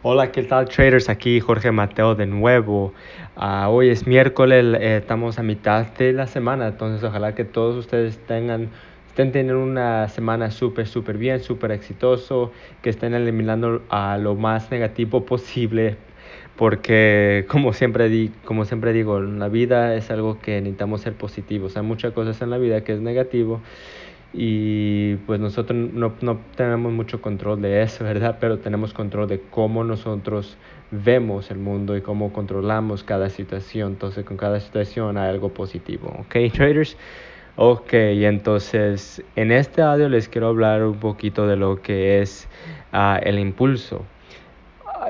Hola, ¿qué tal traders? Aquí Jorge Mateo de nuevo. Uh, hoy es miércoles, eh, estamos a mitad de la semana, entonces ojalá que todos ustedes tengan, estén teniendo una semana súper, súper bien, súper exitoso, que estén eliminando a lo más negativo posible, porque como siempre, di, como siempre digo, la vida es algo que necesitamos ser positivos. Hay muchas cosas en la vida que es negativo y pues nosotros no, no, tenemos mucho control de eso, ¿verdad? Pero tenemos control de cómo nosotros vemos el mundo y cómo controlamos cada situación. Entonces con cada situación hay algo positivo, ¿ok, traders? Ok, entonces en este audio les quiero hablar un poquito de lo que es uh, el impulso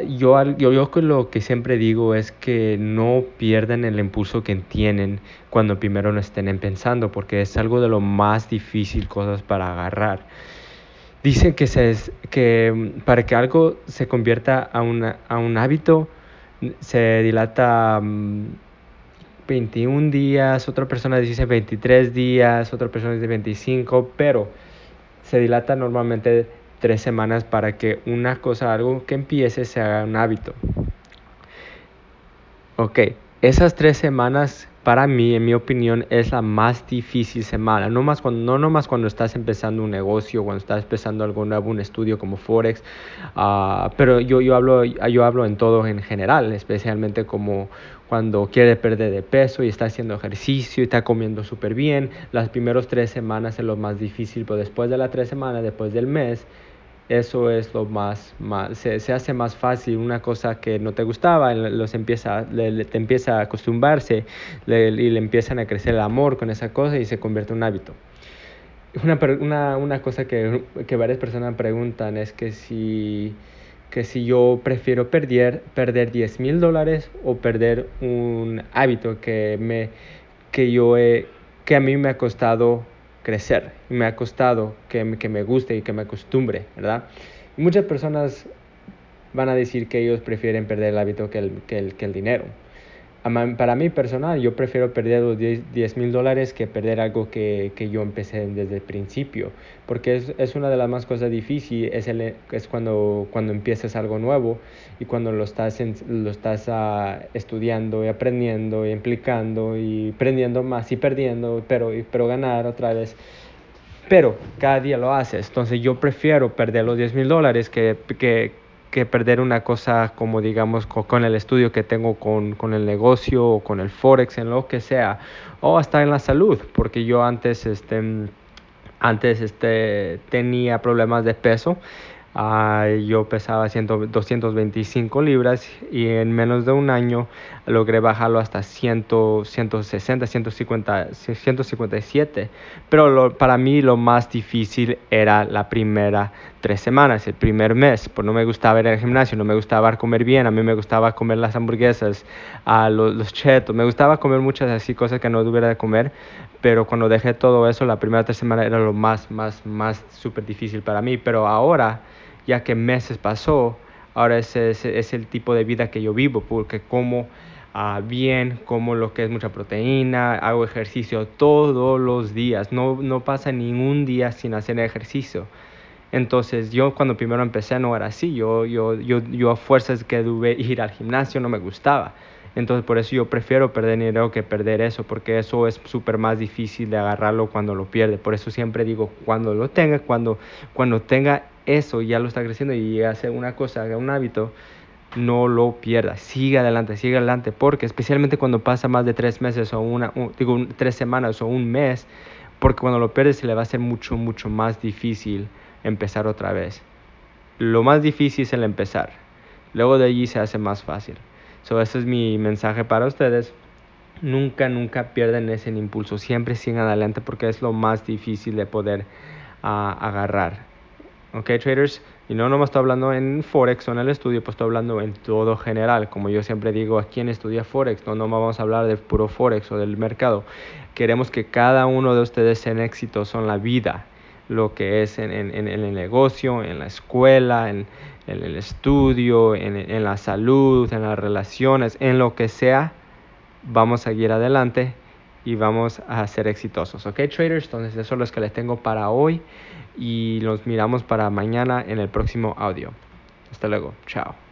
yo, yo, yo lo que siempre digo es que no pierdan el impulso que tienen cuando primero no estén pensando, porque es algo de lo más difícil cosas para agarrar. Dicen que, se, que para que algo se convierta a, una, a un hábito, se dilata 21 mm, días, otra persona dice 23 días, otra persona dice 25, pero se dilata normalmente tres semanas para que una cosa, algo que empiece, se haga un hábito. Ok, esas tres semanas para mí, en mi opinión, es la más difícil semana. No, más cuando, no nomás cuando estás empezando un negocio, cuando estás empezando algo nuevo, estudio como Forex, uh, pero yo, yo, hablo, yo hablo en todo en general, especialmente como cuando quiere perder de peso y está haciendo ejercicio y está comiendo súper bien. Las primeras tres semanas es lo más difícil, pero después de las tres semanas, después del mes, eso es lo más, más se, se, hace más fácil una cosa que no te gustaba los empieza le, le, te empieza a acostumbrarse y le empiezan a crecer el amor con esa cosa y se convierte en un hábito. Una, una, una cosa que, que varias personas preguntan es que si que si yo prefiero perder, perder 10 mil dólares o perder un hábito que, me, que, yo que a mí me ha costado crecer. Me ha costado que, que me guste y que me acostumbre, ¿verdad? Y muchas personas van a decir que ellos prefieren perder el hábito que el, que el dinero. Para mí personal, yo prefiero perder los 10 mil dólares que perder algo que, que, yo empecé desde el principio, porque es, es una de las más cosas difíciles, es, el, es cuando, cuando empiezas algo nuevo y cuando lo estás, en, lo estás uh, estudiando y aprendiendo y implicando y aprendiendo más y perdiendo, pero, pero ganar otra vez. Pero cada día lo haces, entonces yo prefiero perder los 10 mil dólares que, que que perder una cosa como digamos con, el estudio que tengo con, con, el negocio o con el forex en lo que sea o hasta en la salud porque yo antes este antes este tenía problemas de peso Uh, yo pesaba 100, 225 libras y en menos de un año logré bajarlo hasta 100, 160, 150, 157. Pero lo, para mí lo más difícil era la primera tres semanas, el primer mes. Pues no me gustaba ir al gimnasio, no me gustaba comer bien, a mí me gustaba comer las hamburguesas, uh, los, los chetos, me gustaba comer muchas así cosas que no debiera de comer. Pero cuando dejé todo eso, la primera tres semanas era lo más, más, más súper difícil para mí. Pero ahora ya que meses pasó, ahora ese es, el tipo de vida que yo vivo, porque como uh, bien, como lo que es mucha proteína, hago ejercicio todos los días, no, no pasa ningún día sin hacer ejercicio. Entonces yo cuando primero empecé no era así, yo, yo, yo, yo a fuerzas que tuve ir al gimnasio no me gustaba. Entonces por eso yo prefiero perder dinero que perder eso, porque eso es súper más difícil de agarrarlo cuando lo pierde. Por eso siempre digo, cuando lo tenga, cuando, cuando tenga eso, ya lo está creciendo y hace una cosa, haga un hábito, no lo pierda, siga adelante, siga adelante, porque especialmente cuando pasa más de tres meses o una, un, digo, tres semanas o un mes, porque cuando lo pierdes se le va a hacer mucho, mucho más difícil empezar otra vez. Lo más difícil es el empezar, luego de allí se hace más fácil. So, ese es mi mensaje para ustedes. Nunca, nunca pierdan ese impulso. Siempre sigan adelante porque es lo más difícil de poder uh, agarrar. ¿Ok, traders? Y no nomás estoy hablando en Forex o en el estudio, pues estoy hablando en todo general. Como yo siempre digo, aquí en Estudia Forex, no nomás vamos a hablar de puro Forex o del mercado. Queremos que cada uno de ustedes sea exitoso en la vida lo que es en, en, en, el negocio, en la escuela, en, en el estudio, en, la salud, en las relaciones, en lo que sea, vamos a seguir adelante y vamos a ser exitosos. ¿Ok, traders? Entonces eso es lo que les tengo para hoy y nos miramos para mañana en el próximo audio. Hasta luego. Chao.